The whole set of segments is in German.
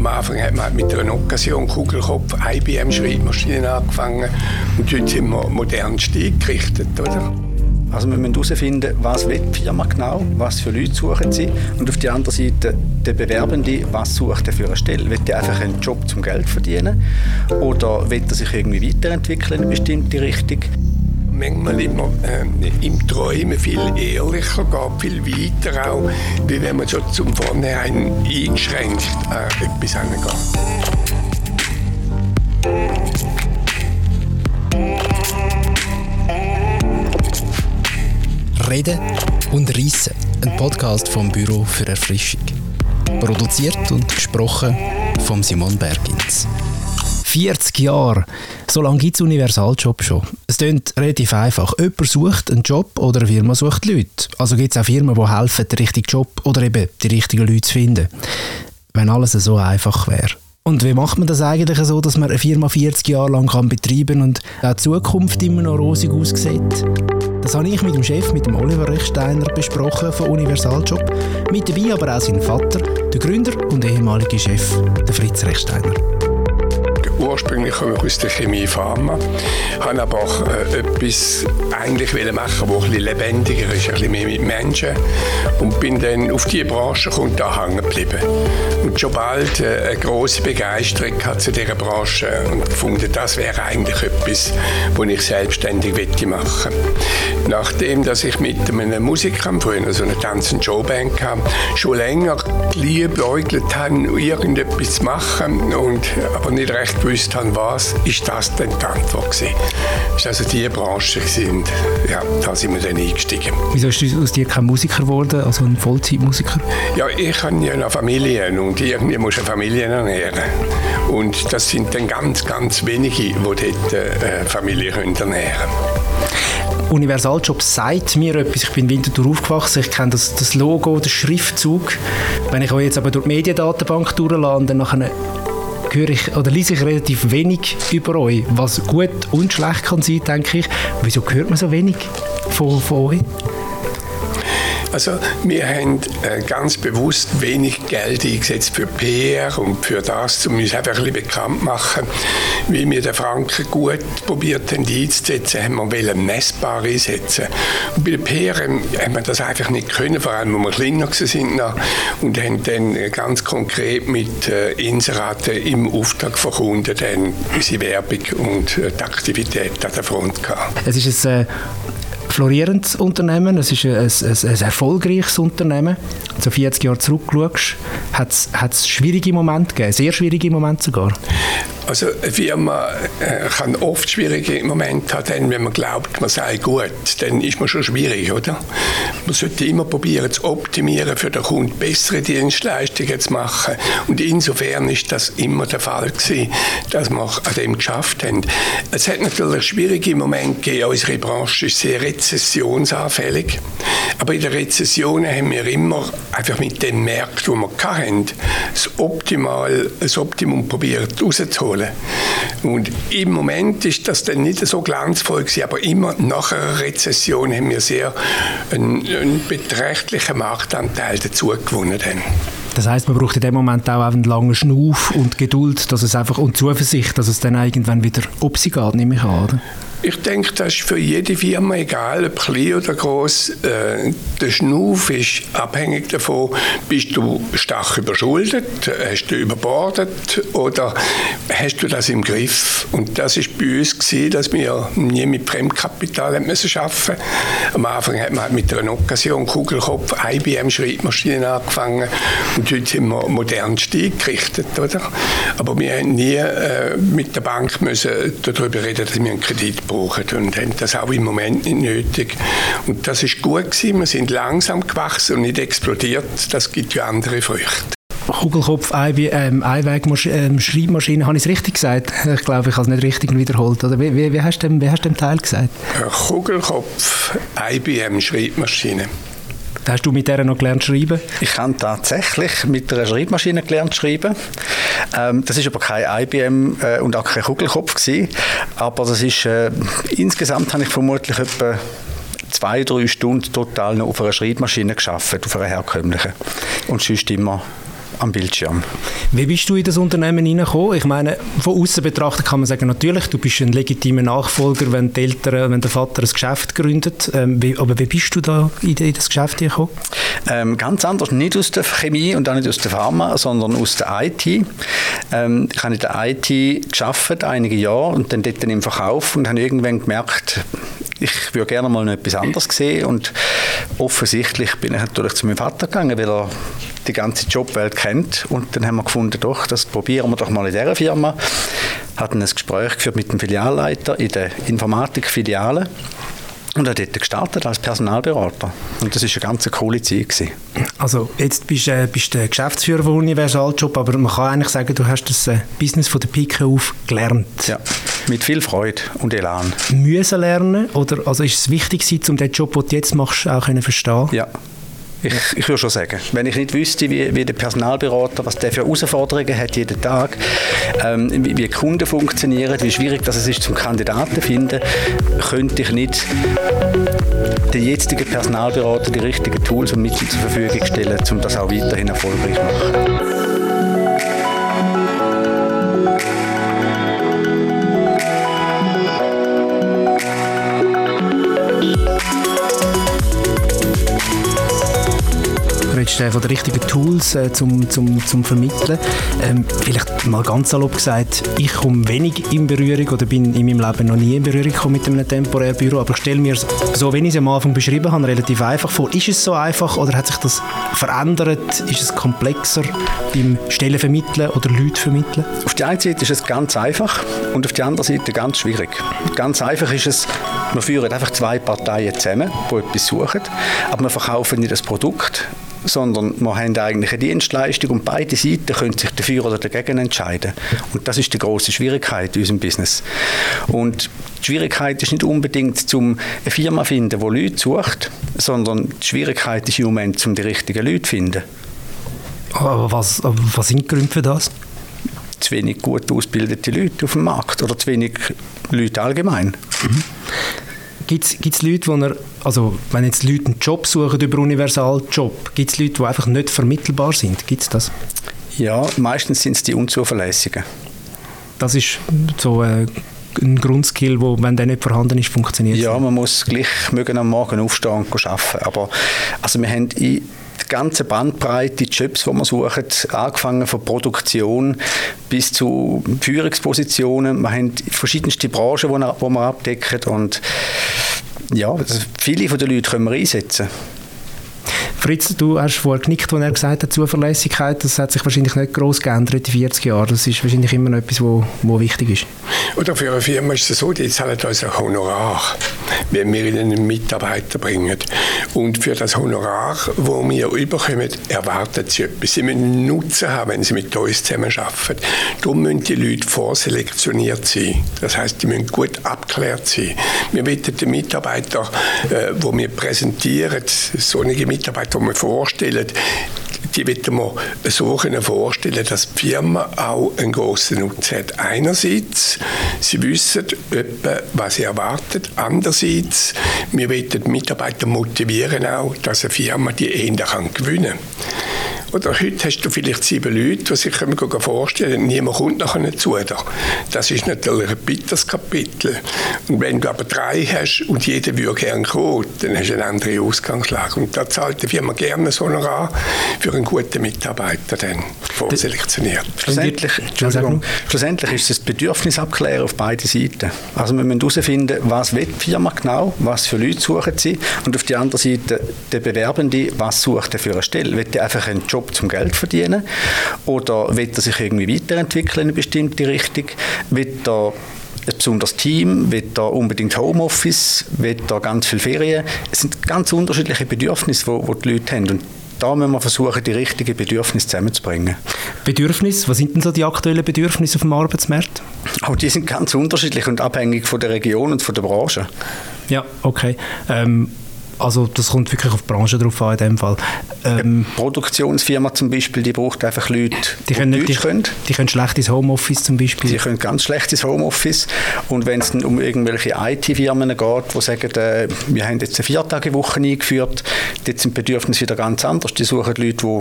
Am Anfang hat man mit einer Occasion Kugelkopf IBM Schreibmaschinen angefangen und heute sind wir modern Stil gerichtet, oder? Also wir müssen herausfinden, was die Firma genau, was für Leute suchen sie und auf der anderen Seite der Bewerbende, was sucht er für eine Stelle. Will er einfach einen Job zum Geld verdienen oder will er sich irgendwie weiterentwickeln in eine bestimmte Richtung? Manchmal immer äh, im Träumen viel ehrlicher geht, viel weiter auch, wie wenn man schon zum Vornherein eingeschränkt äh, etwas angeht. Reden und Reissen, ein Podcast vom Büro für Erfrischung. Produziert und gesprochen von Simon Bergins. 40 Jahre. So lange gibt es Universaljob schon. Es klingt relativ einfach. Jemand sucht einen Job oder eine Firma sucht Leute. Also gibt es auch Firmen, die helfen, den richtigen Job oder eben die richtigen Leute zu finden. Wenn alles so einfach wäre. Und wie macht man das eigentlich so, dass man eine Firma 40 Jahre lang kann betreiben und auch die Zukunft immer noch rosig aussieht? Das habe ich mit dem Chef, mit dem Oliver Rechsteiner, besprochen von Universaljob. Mit dabei aber auch sein Vater, der Gründer und ehemalige Chef, der Fritz Rechsteiner ursprünglich komme ich aus der Chemie Pharma, habe aber auch äh, etwas eigentlich machen, das ein bisschen lebendiger ist, ein bisschen mehr mit Menschen. Und bin dann auf diese Branche und da hängen geblieben. Und schon bald äh, eine große Begeisterung hat zu dieser Branche und gefunden, das wäre eigentlich etwas, was ich selbstständig machen. Nachdem, dass ich mit einem Musiker, früher so eine Tanz- und Showband kam, schon länger geliebäugelt habe, irgendetwas zu machen und aber nicht recht gewusst habe, was, ist das denn die Antwort gewesen. Das war also die Branche gewesen. ja, da sind wir dann eingestiegen. Wieso bist du aus dir kein Musiker geworden, also ein Vollzeitmusiker? Ja, ich habe ja eine Familie und irgendwie muss eine Familie ernähren. Und das sind dann ganz, ganz wenige, die dort äh, Familie ernähren können. Universaljob sagt mir etwas. Ich bin in Winterthur aufgewachsen. Ich kenne das, das Logo, den Schriftzug. Wenn ich euch jetzt aber durch die Mediendatenbank durchlade, dann nachher höre ich oder lese ich relativ wenig über euch, was gut und schlecht kann sein, denke ich. Wieso hört man so wenig von, von euch? Also wir haben äh, ganz bewusst wenig Geld eingesetzt für PR und für das, um uns einfach ein bisschen bekannt machen, wie wir den Franken gut probiert haben einzusetzen, haben wir messbar einsetzen. Und bei der PR haben, wir das einfach nicht können, vor allem, als wir kleiner sind und haben dann ganz konkret mit äh, Inseraten im Auftrag von Kunden dann unsere Werbung und äh, die Aktivität an der Front gehabt. Es ist ein äh, florierendes Unternehmen, es ist ein, ein, ein erfolgreiches Unternehmen. So 40 Jahre zurückschaust, hat es schwierige Momente gegeben, sehr schwierige Momente sogar. Also eine Firma äh, kann oft schwierige Momente haben, wenn man glaubt, man sei gut, dann ist man schon schwierig, oder? Man sollte immer probieren zu optimieren, für den Kunden bessere Dienstleistungen zu machen. Und insofern ist das immer der Fall gewesen, dass wir an dem geschafft haben. Es hat natürlich schwierige Momente gegeben. Unsere Branche ist sehr rezessionsanfällig. Aber in der Rezession haben wir immer einfach mit den Märkten, die wir hatten, das, Optimal, das Optimum probiert rauszuholen. Und im Moment ist das dann nicht so glanzvoll gewesen, aber immer nach einer Rezession haben wir sehr einen, einen beträchtlichen Marktanteil dazu gewonnen. Das heißt, man braucht in dem Moment auch einen langen Schnuff und Geduld, dass es einfach und Zuversicht, dass es dann irgendwann wieder ob sie geht, nehme ich an, oder? Ich denke, das ist für jede Firma egal, ob klein oder groß. Äh, der Schnuff ist abhängig davon, bist du stark überschuldet, hast du überbordet oder hast du das im Griff? Und das ist bei uns gewesen, dass wir nie mit Fremdkapital haben müssen. Am Anfang hat man mit einer Occasion Kugelkopf IBM Schreibmaschinen angefangen und heute sind wir modern gerichtet, oder? Aber wir haben nie äh, mit der Bank müssen darüber reden, dass wir einen Kredit brauchen und haben das auch im Moment nicht nötig. Und das ist gut gewesen. Wir sind langsam gewachsen und nicht explodiert. Das gibt ja andere Früchte. Kugelkopf, ähm, Einweg-Schreibmaschine, ähm, habe ich es richtig gesagt? Ich glaube, ich habe es nicht richtig wiederholt. Oder wie, wie, wie, hast du dem, dem Teil gesagt? Kugelkopf, IBM-Schreibmaschine. Hast du mit der noch gelernt zu schreiben? Ich habe tatsächlich mit einer Schreibmaschine gelernt zu schreiben. Ähm, das ist aber kein IBM äh, und auch kein Kugelkopf gewesen. Aber das ist, äh, insgesamt habe ich vermutlich etwa zwei, drei Stunden total noch auf einer Schreibmaschine geschafft, auf einer herkömmlichen. Und sonst immer am Bildschirm. Wie bist du in das Unternehmen hineingekommen? Ich meine, von außen betrachtet kann man sagen, natürlich, du bist ein legitimer Nachfolger, wenn, die Eltern, wenn der Vater ein Geschäft gründet. Ähm, wie, aber wie bist du da in, in das Geschäft gekommen? Ähm, ganz anders, nicht aus der Chemie und auch nicht aus der Pharma, sondern aus der IT. Ähm, ich habe in der IT geschafft einige Jahre und dann dort im Verkauf und habe irgendwann gemerkt, ich würde gerne mal noch etwas anderes sehen und offensichtlich bin ich natürlich zu meinem Vater gegangen, weil er die ganze Jobwelt kennt und dann haben wir gefunden, doch, das probieren wir doch mal in dieser Firma. Hatten ein Gespräch geführt mit dem Filialleiter in der Informatikfiliale und er dort gestartet als Personalberater. Und das war eine ganz coole Zeit. Gewesen. Also jetzt bist du äh, bist der Geschäftsführer von Universaljob, aber man kann eigentlich sagen, du hast das äh, Business von der Pike auf gelernt. Ja, mit viel Freude und Elan. Müssen lernen? Oder also ist es wichtig, um den Job, den du jetzt machst, auch zu verstehen? Ja, ich, ich würde schon sagen, wenn ich nicht wüsste, wie, wie der Personalberater, was der für Herausforderungen hat jeden Tag, ähm, wie, wie Kunden funktionieren, wie schwierig das ist, zum Kandidaten zu finden, könnte ich nicht den jetzigen Personalberater die richtigen Tools und Mittel zur Verfügung stellen, um das auch weiterhin erfolgreich zu machen. Äh, von den richtigen Tools äh, zum, zum, zum Vermitteln. Ähm, vielleicht mal ganz salopp gesagt, ich komme wenig in Berührung oder bin in meinem Leben noch nie in Berührung gekommen mit einem temporären Büro, aber ich stelle mir so, wie ich es am Anfang beschrieben habe, relativ einfach vor. Ist es so einfach oder hat sich das verändert? Ist es komplexer beim Stellen vermitteln oder Leute vermitteln? Auf der einen Seite ist es ganz einfach und auf der anderen Seite ganz schwierig. Ganz einfach ist es, wir führen einfach zwei Parteien zusammen, die etwas suchen, aber wir verkaufen nicht das Produkt, sondern wir haben eigentlich eine Dienstleistung und beide Seiten können sich dafür oder dagegen entscheiden. Und das ist die große Schwierigkeit in unserem Business. Und die Schwierigkeit ist nicht unbedingt, um eine Firma zu finden, die Leute sucht, sondern die Schwierigkeit ist im Moment, um die richtigen Leute zu finden. Aber was, was sind die Gründe für das? Zu wenig gut ausgebildete Leute auf dem Markt oder zu wenig Leute allgemein. Mhm. Gibt es Leute, die er, also wenn jetzt Leute einen Job suchen über Universaljob, gibt es Leute, die einfach nicht vermittelbar sind? Gibt es das? Ja, meistens sind es die Unzuverlässigen. Das ist so äh, ein Grundskill, wo, wenn der nicht vorhanden ist, funktioniert Ja, man muss gleich mögen am Morgen aufstehen und arbeiten. Aber also wir haben in ganze Bandbreite Jobs, die man sucht, angefangen von Produktion bis zu Führungspositionen. Wir haben verschiedenste Branchen, die wir abdecken und ja, viele von den Leuten können wir einsetzen. Fritz, du hast vorher genickt, als er gesagt hat, Zuverlässigkeit, das hat sich wahrscheinlich nicht groß geändert in 40 Jahren. Das ist wahrscheinlich immer noch etwas, wo, wo wichtig ist. Oder für eine Firma ist es so, die zahlen uns ein Honorar, wenn wir ihnen einen Mitarbeiter bringen. Und für das Honorar, das wir überkommen, erwarten sie etwas. Sie müssen Nutzen haben, wenn sie mit uns zusammenarbeiten. Darum müssen die Leute vorselektioniert sein. Das heißt, die müssen gut abgeklärt sein. Wir wollen den Mitarbeiter, äh, wo wir präsentieren, so eine Mitarbeiter die wir vorstellen, die wollen wir so vorstellen, dass die Firma auch einen grossen Nutzen hat. Einerseits, sie wissen etwa, was sie erwartet. Andererseits, wir wollen die Mitarbeiter motivieren auch, dass eine Firma die eher gewinnen kann. Oder heute hast du vielleicht sieben Leute, die sich vorstellen können, niemand kommt nachher zu dir. Das ist natürlich ein bitteres Kapitel. Und wenn du aber drei hast und jeder würde gerne kommen, dann hast du eine andere Ausgangslage. Und da zahlt die Firma gerne so an für einen guten Mitarbeiter dann vorselektioniert. Schlussendlich, schlussendlich ist es das Bedürfnis abklären auf beiden Seiten. Also wir müssen herausfinden, was will die Firma genau, was für Leute suchen sie und auf der anderen Seite der Bewerbende, was sucht er für eine Stelle. Will er einfach einen Job Job zum Geld verdienen? Oder will er sich irgendwie weiterentwickeln in eine bestimmte Richtung? Will er ein besonderes Team, will er unbedingt Homeoffice, will er ganz viele Ferien. Es sind ganz unterschiedliche Bedürfnisse, die, die Leute haben. Und da müssen wir versuchen, die richtigen Bedürfnisse zusammenzubringen. Bedürfnisse, was sind denn so die aktuellen Bedürfnisse auf dem Arbeitsmarkt? Auch die sind ganz unterschiedlich und abhängig von der Region und von der Branche. Ja, okay. Ähm, also das kommt wirklich auf die Branche drauf an in dem Fall. Ähm, Produktionsfirma zum Beispiel, die braucht einfach Leute, die, können Deutsch die, können. Die können schlecht ins Homeoffice zum Beispiel. Die können ganz schlecht ins Homeoffice. Und wenn es um irgendwelche IT-Firmen geht, die sagen, äh, wir haben jetzt eine Viertagewoche eingeführt, dort sind die Bedürfnisse wieder ganz anders. Die suchen Leute, die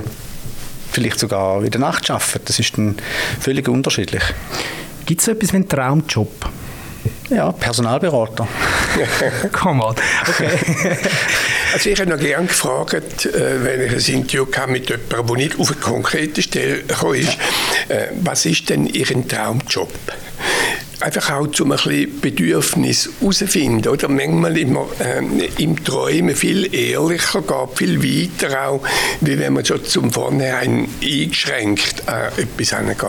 vielleicht sogar in der Nacht arbeiten. Das ist dann völlig unterschiedlich. Gibt es so etwas wie einen Traumjob? Ja, Personalberater. Come on. Okay. also ich habe noch gerne gefragt, äh, wenn ich ein Interview hatte mit jemandem, der nicht auf eine konkrete Stelle gekommen ist, äh, was ist denn Ihr Traumjob? Einfach auch zum ein bisschen Bedürfnis herausfinden. Oder manchmal immer ähm, im Träumen viel ehrlicher geht, viel weiter auch, wie wenn man schon zum Vornherein eingeschränkt an etwas angeht.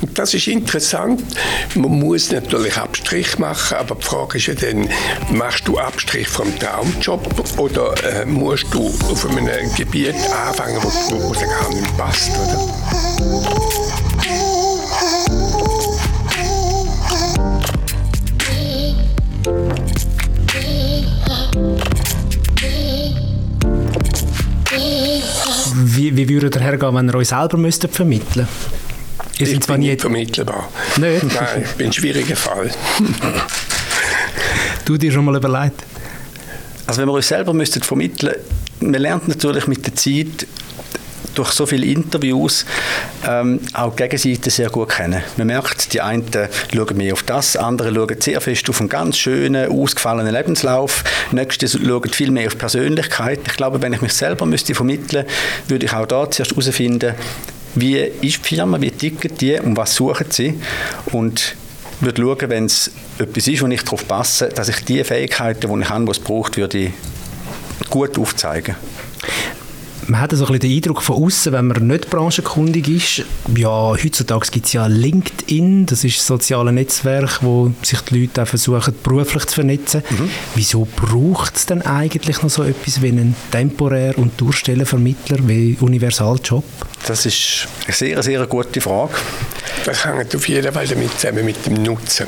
Und das ist interessant. Man muss natürlich Abstrich machen, aber die Frage ist ja dann, machst du Abstrich vom Traumjob oder äh, musst du auf einem Gebiet anfangen, wo, wo gar nicht passt, oder? Der hergehen, wenn er euch selber müsste vermitteln Ihr ich bin nicht vermittelbar. Nicht? Nein, ich bin ein schwieriger Fall. du dir schon mal überlegt? Also wenn wir uns selber müssten vermitteln, man lernt natürlich mit der Zeit durch so viele Interviews ähm, auch die Gegenseite sehr gut kennen. Man merkt, die einen schauen mehr auf das, andere schauen sehr fest auf einen ganz schönen, ausgefallenen Lebenslauf, nächste schauen viel mehr auf Persönlichkeit. Ich glaube, wenn ich mich selber müsste vermitteln würde ich auch da zuerst herausfinden, wie ist die Firma, wie ticken die und was suchen sie und würde schauen, wenn es etwas ist, wo ich darauf passe, dass ich die Fähigkeiten, die ich habe, die es braucht, würde gut aufzeigen man hat so ein bisschen den Eindruck von außen, wenn man nicht branchenkundig ist, ja, heutzutage gibt es ja LinkedIn, das ist ein soziales Netzwerk, wo sich die Leute auch versuchen, beruflich zu vernetzen. Mhm. Wieso braucht es denn eigentlich noch so etwas wie einen temporär und Durchstellenvermittler wie Universaljob? Das ist eine sehr, sehr gute Frage. Das hängt auf jeden Fall damit zusammen mit dem Nutzen.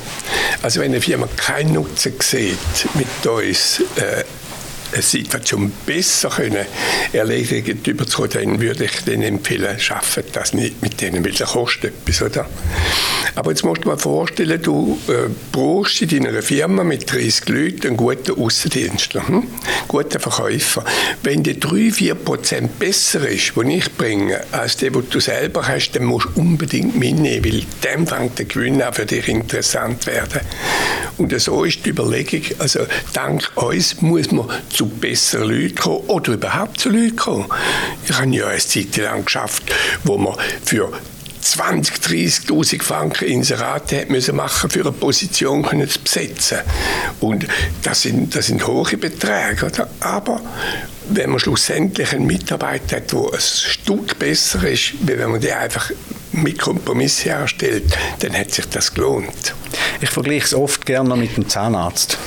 Also wenn eine Firma keinen Nutzen sieht mit uns, äh, eine Situation besser können erledigen überzukommen, dann würde ich denen empfehlen, schaffen das nicht mit denen, weil das kostet etwas, oder? Aber jetzt musst du dir vorstellen, du äh, brauchst in deiner Firma mit 30 Leuten einen guten Außendienstler, hm? guten Verkäufer. Wenn der 3-4% besser ist, den ich bringe, als der, den du selber hast, dann musst du unbedingt mitnehmen, weil dann fängt der Gewinn auch für dich interessant werden. Und so ist die Überlegung, also dank uns muss man zu zu besseren Leuten kommen oder überhaupt zu Leuten kommen. Ich habe ja eine Zeit lang geschafft, wo man für 20, 30'000 Franken Inserate hat müssen machen für eine Position können zu besetzen. Und das sind, das sind hohe Beträge. Oder? Aber wenn man schlussendlich einen Mitarbeiter hat, der ein Stück besser ist, wie wenn man die einfach mit Kompromiss herstellt, dann hat sich das gelohnt. Ich vergleiche es oft gerne mit dem Zahnarzt.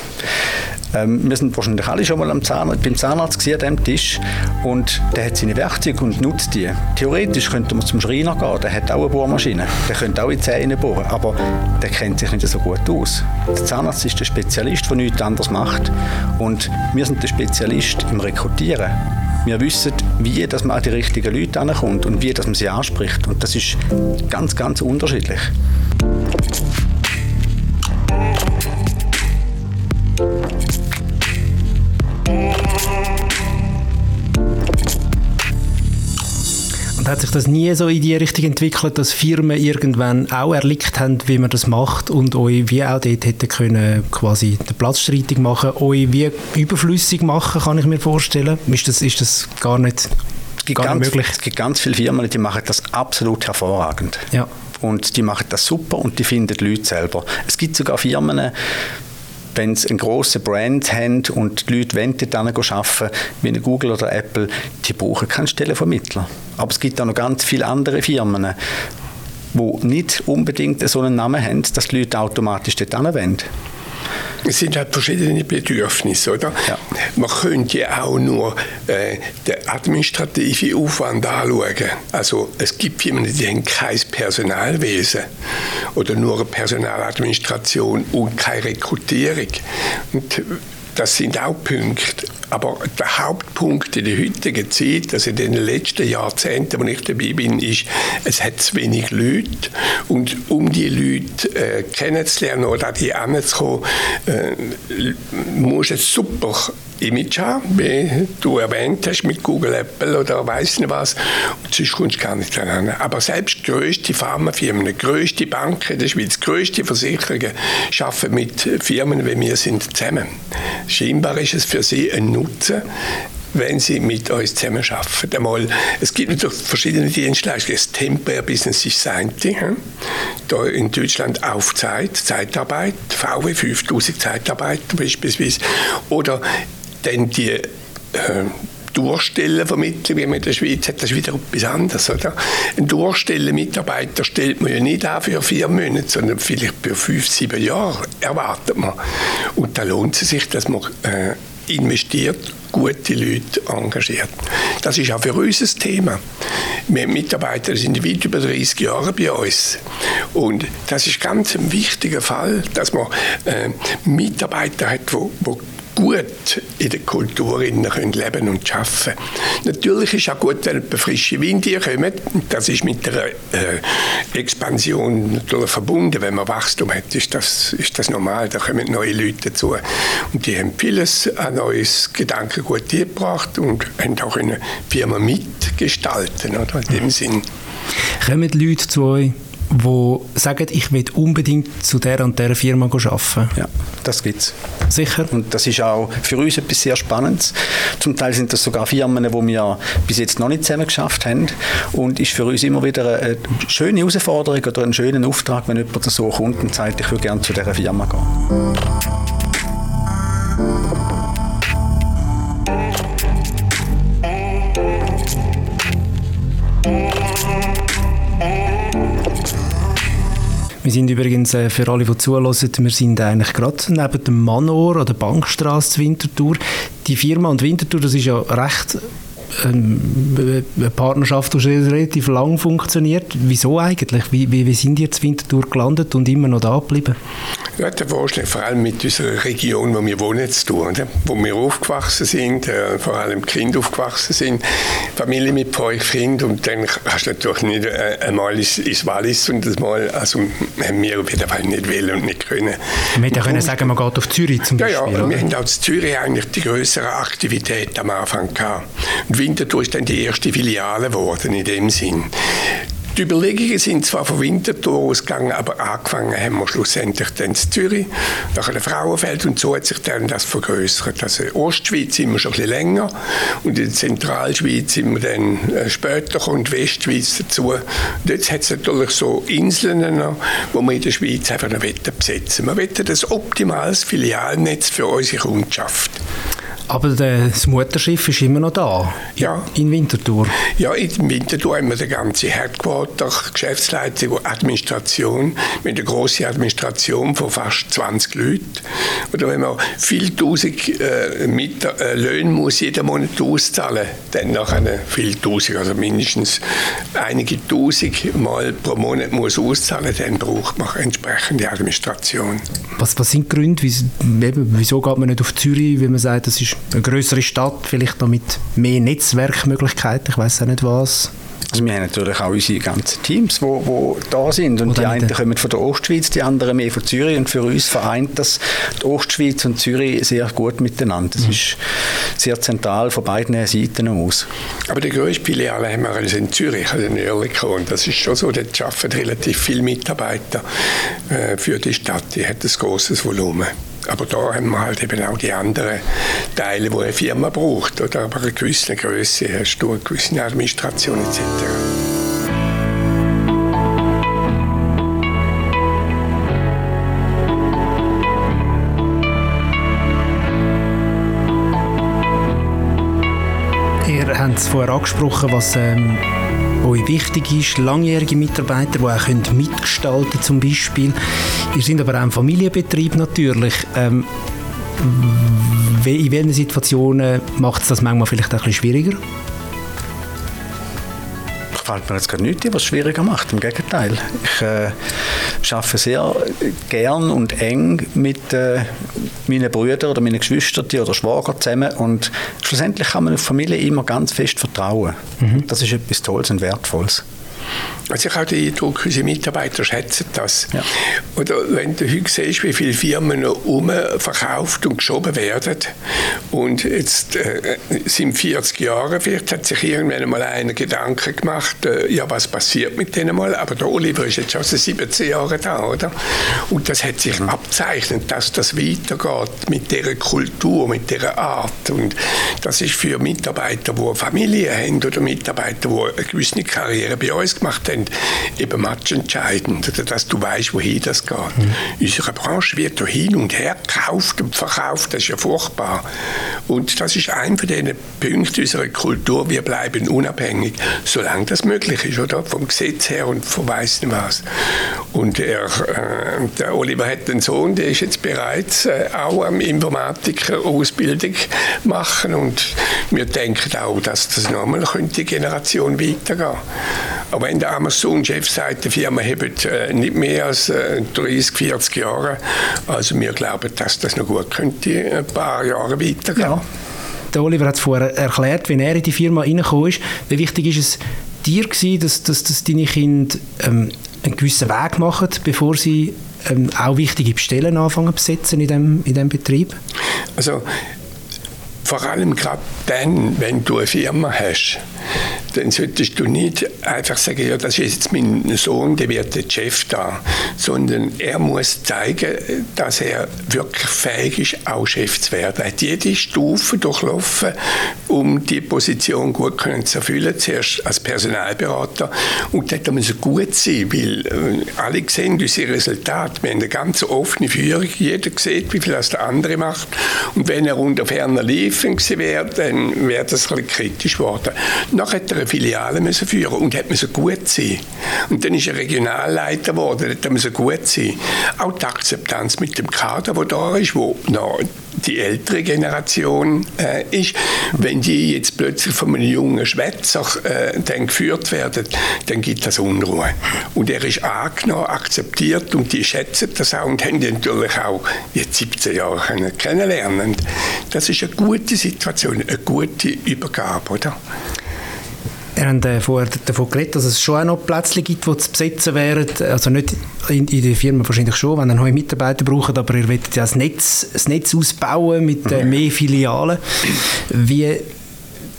Ähm, wir sind wahrscheinlich alle schon mal am Zahnarzt, beim Zahnarzt gesehen, diesem Tisch und der hat seine Werkzeuge und nutzt die. Theoretisch könnte man zum Schreiner gehen, der hat auch eine Bohrmaschine, der könnte auch in die Zähne bohren, aber der kennt sich nicht so gut aus. Der Zahnarzt ist der Spezialist, der nichts anderes macht und wir sind der Spezialist im Rekrutieren. Wir wissen, wie dass man an die richtigen Leute ankommt und wie dass man sie anspricht und das ist ganz, ganz unterschiedlich. Hat sich das nie so in die Richtung entwickelt, dass Firmen irgendwann auch erlickt haben, wie man das macht und euch wie auch dort hätten können quasi eine Platzstreitung machen, euch wie überflüssig machen, kann ich mir vorstellen. Ist das, ist das gar nicht, gibt gar nicht möglich? Es gibt ganz viele Firmen, die machen das absolut hervorragend. Ja. Und die machen das super und die finden die Leute selber. Es gibt sogar Firmen, wenn sie einen grossen Brand haben und die Leute wollen dort arbeiten, wie eine Google oder Apple, die brauchen keinen Stellenvermittler. Aber es gibt auch noch ganz viele andere Firmen, die nicht unbedingt so einen Namen haben, dass die Leute automatisch dort wollen. Es sind halt verschiedene Bedürfnisse, oder? Ja. Man könnte ja auch nur äh, den administrativen Aufwand anschauen. Also es gibt Firmen, die haben kein Personalwesen oder nur eine Personaladministration und keine Rekrutierung. Und das sind auch Punkte. Aber der Hauptpunkt in der heutigen Zeit, also in den letzten Jahrzehnten, wo ich dabei bin, ist, es hat zu wenig Leute. Und um die Leute äh, kennenzulernen oder an die anzukommen, äh, muss es super Image haben, wie du erwähnt hast, mit Google, Apple oder weiß nicht was. Und sonst kommst du gar nicht dran. Aber selbst grösste Pharmafirmen, grösste Banken der Schweiz, grösste Versicherungen arbeiten mit Firmen wie wir sind zusammen. Scheinbar ist es für sie ein Nutzen, wenn sie mit uns zusammenarbeiten. Einmal, es gibt natürlich verschiedene Dienstleistungen. Das Temporary Business ist eine. Da in Deutschland auf Zeit, Zeitarbeit, VW 5000 Zeitarbeiter beispielsweise. Oder dann die äh, Durchstellenvermittlung, wie man in der Schweiz hat, das ist wieder etwas anderes. Oder? Ein Durchstellenmitarbeiter stellt man ja nicht an für vier Monate, sondern vielleicht für fünf, sieben Jahre erwartet man. Und da lohnt es sich, dass man äh, investiert, gute Leute engagiert. Das ist auch für uns ein Thema. Wir Mitarbeiter sind weit über 30 Jahre bei uns. Und das ist ganz ein wichtiger Fall, dass man äh, Mitarbeiter hat, die gut in der Kultur können leben und arbeiten Natürlich ist es auch gut, wenn frische Winde kommen. Das ist mit der äh, Expansion natürlich verbunden. Wenn man Wachstum hat, ist das, ist das normal. Da kommen neue Leute dazu. Und die haben vieles an neues Gedankengut gebracht und haben auch eine Firma mitgestalten. Oder? In dem Sinn. Kommen die Leute zu euch die sagen, ich will unbedingt zu der und der Firma arbeiten? Ja, das gibt es. Sicher? Und das ist auch für uns etwas sehr Spannendes. Zum Teil sind das sogar Firmen, die wir bis jetzt noch nicht zusammen geschafft haben. Und ist für uns immer wieder eine schöne Herausforderung oder einen schönen Auftrag, wenn jemand so kommt und sagt, ich würde gerne zu dieser Firma gehen. Wir sind übrigens, äh, für alle, die zuhören, wir sind eigentlich gerade neben dem Manor an der Bankstraße Winterthur. Die Firma und Winterthur, das ist ja recht ähm, eine Partnerschaft, die schon relativ lang funktioniert. Wieso eigentlich? Wie, wie, wie sind ihr zu Winterthur gelandet und immer noch da geblieben? Ja, der Vorschlag vor allem mit unserer Region, wo wir wohnen, zu tun, oder? wo wir aufgewachsen sind, äh, vor allem Kinder aufgewachsen sind, Familie mit fünf Kindern und dann hast du natürlich nicht äh, einmal ins, ins Wallis und das mal, also haben wir auf jeden Fall nicht wollen und nicht können. Man hätte ja können sagen, man geht auf Zürich zum Beispiel, Ja, ja, wir haben auch in Zürich eigentlich die größere Aktivität am Anfang gehabt. Und Winterthur ist dann die erste Filiale geworden in dem Sinn. Die Überlegungen sind zwar von Winterthur ausgegangen, aber angefangen haben wir schlussendlich dann in Zürich, nach einem Frauenfeld und so hat sich dann das vergrößert. Also in Ostschweiz sind wir schon ein bisschen länger und in der Zentralschweiz sind wir dann äh, später und Westschweiz dazu. Jetzt hat es natürlich so Inseln noch, wo wir in der Schweiz einfach noch besetzen Wir wollen das optimales Filialnetz für unsere Kundschaft. Aber das Mutterschiff ist immer noch da. Ja. In Winterthur. Ja, in Winterthur haben wir die ganze Headquarter, Geschäftsleitung, Administration, mit einer grossen Administration von fast 20 Leuten. Oder wenn man viel tausend äh, mit, äh, Löhne muss jeder Monat auszahlen, dann nachher viele tausend, also mindestens einige tausend Mal pro Monat muss auszahlen, dann braucht man entsprechende Administration. Was, was sind die Gründe, wieso geht man nicht auf Zürich, wie man sagt, das ist eine größere Stadt, vielleicht noch mit mehr Netzwerkmöglichkeiten, ich weiß auch nicht was. Also wir haben natürlich auch unsere ganzen Teams, die wo, wo da sind. Und, und die einen kommen von der Ostschweiz, die anderen mehr von Zürich. Und für uns vereint das die Ostschweiz und Zürich sehr gut miteinander. Das mhm. ist sehr zentral von beiden Seiten aus. Aber die größte Filiale haben wir also in Zürich, also in Oerlikon. Und das ist schon so, dort arbeiten relativ viele Mitarbeiter äh, für die Stadt. Die hat ein großes Volumen. Aber da haben wir halt eben auch die anderen Teile, die eine Firma braucht. Oder? Aber eine gewisse Größe hast du, eine gewisse Administration etc. Ihr habt es vorher angesprochen, was ähm, euch wichtig ist, langjährige Mitarbeiter, die auch mitgestalten können, zum Beispiel. Ihr seid aber auch ein Familienbetrieb natürlich. Ähm, in welchen Situationen macht es das manchmal vielleicht auch ein bisschen schwieriger? Fällt mir jetzt gerade nichts, was es schwieriger macht. Im Gegenteil. Ich äh, arbeite sehr gern und eng mit äh, meinen Brüdern oder meinen Geschwistern oder Schwager zusammen und schlussendlich kann man auf Familie immer ganz fest vertrauen. Mhm. Das ist etwas Tolles und Wertvolles. Also ich habe den Eindruck, unsere Mitarbeiter schätzen das. Ja. Oder wenn du heute siehst, wie viele Firmen noch verkauft und geschoben werden und jetzt äh, sind 40 Jahre, vielleicht hat sich irgendwann einmal einer Gedanken gemacht, äh, ja was passiert mit denen mal, aber der Oliver ist jetzt schon seit 17 Jahren da, oder? Und das hat sich mhm. abzeichnet, dass das weitergeht mit dieser Kultur, mit dieser Art und das ist für Mitarbeiter, die eine Familie haben oder Mitarbeiter, die eine gewisse Karriere bei uns gemacht haben, eben matchentscheidend, dass du weißt, wohin das geht. Mhm. Unsere Branche wird da hin und her gekauft und verkauft, das ist ja furchtbar. Und das ist ein von den Punkten unserer Kultur, wir bleiben unabhängig, solange das möglich ist, oder? Vom Gesetz her und von weiss nicht was. Und er, äh, der Oliver hat einen Sohn, der ist jetzt bereits äh, auch am Informatiker-Ausbildung machen und wir denken auch, dass das nochmal die Generation weitergehen. Aber wenn der Amazon-Chef sagt, die Firma hat äh, nicht mehr als äh, 30, 40 Jahre, also wir glauben, dass das noch gut könnte ein paar Jahre weitergehen. Ja. Der Oliver hat es vorher erklärt, wenn er in die Firma reingekommen ist, wie wichtig ist es dir gewesen, dass, dass, dass deine Kinder ähm, einen gewissen Weg machen, bevor sie ähm, auch wichtige Stellen anfangen zu besetzen in dem, in dem Betrieb? Also vor allem gerade dann, wenn du eine Firma hast, dann solltest du nicht einfach sagen, ja, das ist jetzt mein Sohn, der wird der Chef da, sondern er muss zeigen, dass er wirklich fähig ist, auch Chef zu werden. Er hat jede Stufe durchlaufen, um die Position gut können zu erfüllen, zuerst als Personalberater und dort muss er gut sein, weil äh, alle sehen unsere Resultate. Wir haben eine ganz offene Führung, jeder sieht, wie viel das der andere macht und wenn er unter ferner Liefen wäre, dann wäre das ein bisschen kritisch geworden. Nachher hat Filiale müssen führen und hat müssen gut sein. Und dann ist er Regionalleiter geworden, hat müssen gut sein. Auch die Akzeptanz mit dem Kader, der da ist, wo noch die ältere Generation äh, ist, wenn die jetzt plötzlich von einem jungen Schwätzer äh, dann geführt werden, dann gibt das Unruhe. Und er ist angenommen, akzeptiert und die schätzen das auch und haben natürlich auch jetzt 17 Jahre kennenlernen. Das ist eine gute Situation, eine gute Übergabe, oder? Wir haben äh, vorher davon geredet, dass es schon auch noch Plätze gibt, die zu besetzen wären. Also nicht in, in der Firma wahrscheinlich schon, wenn ihr neue Mitarbeiter braucht, aber ihr wollt ja das Netz, das Netz ausbauen mit äh, mehr Filialen. Wie,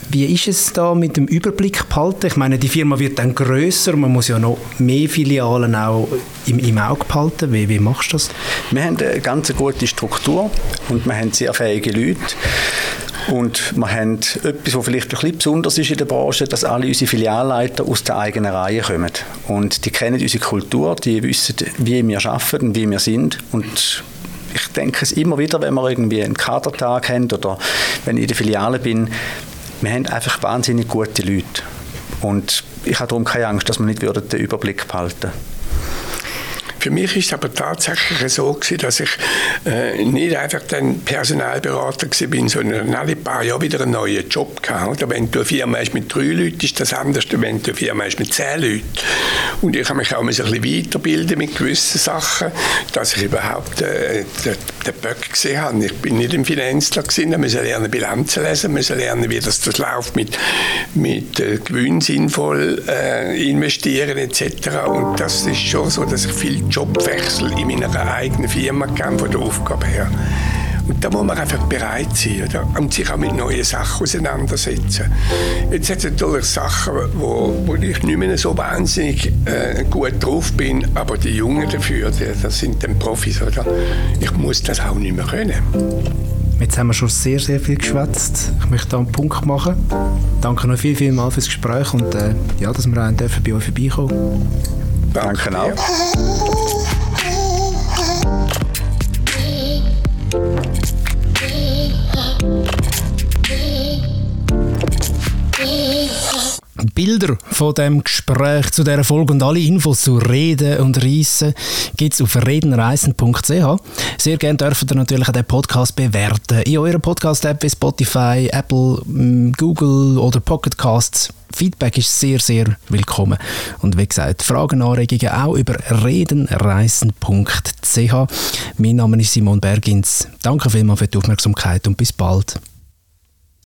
wie ist es da mit dem Überblick behalten? Ich meine, die Firma wird dann größer, man muss ja noch mehr Filialen auch im, im Auge behalten. Wie, wie machst du das? Wir haben eine ganz gute Struktur und wir haben sehr fähige Leute. Und wir haben etwas, was vielleicht ein bisschen besonders ist in der Branche, dass alle unsere Filialleiter aus der eigenen Reihe kommen. Und die kennen unsere Kultur, die wissen, wie wir arbeiten und wie wir sind. Und ich denke es immer wieder, wenn wir irgendwie einen Kadertag haben oder wenn ich in der Filiale bin, wir haben einfach wahnsinnig gute Leute. Und ich habe darum keine Angst, dass wir nicht den Überblick behalten würden. Für mich ist es aber tatsächlich so gewesen, dass ich äh, nicht einfach dann Personalberater bin, sondern alle paar Jahre wieder einen neuen Job. Oder wenn du eine Firma hast mit drei Leuten, ist das anders, als wenn du eine Firma hast mit zehn Leuten. Und ich habe mich auch ein bisschen weiterbilden mit gewissen Sachen, dass ich überhaupt äh, den, den Böck gesehen habe. Ich bin nicht im Finanzler gewesen, da musste lernen Bilanzen lesen, musste lernen, wie das, das läuft mit, mit äh, Gewinn sinnvoll äh, investieren etc. Und das ist schon so, dass ich viel Jobwechsel in meiner eigenen Firma gegeben, von der Aufgabe her. Und da muss man einfach bereit sein oder? und sich auch mit neuen Sachen auseinandersetzen. Jetzt hat es natürlich Sachen, wo, wo ich nicht mehr so wahnsinnig äh, gut drauf bin, aber die Jungen dafür, die, das sind dann Profis. Oder? Ich muss das auch nicht mehr können. Jetzt haben wir schon sehr, sehr viel geschwätzt. Ich möchte da einen Punkt machen. Danke noch viel, viel mal fürs Gespräch und äh, ja, dass wir auch bei euch vorbeikommen Danke, Danke auch. Bilder von dem Gespräch zu dieser Folge und alle Infos zu Reden und Reissen gibt es auf redenreisen.ch. Sehr gerne dürft ihr natürlich auch den Podcast bewerten. In eurer Podcast-App wie Spotify, Apple, mm, Google oder Pocket Casts. Feedback ist sehr, sehr willkommen. Und wie gesagt, Fragen, Anregungen auch über redenreisen.ch. Mein Name ist Simon Bergins. Danke vielmals für die Aufmerksamkeit und bis bald.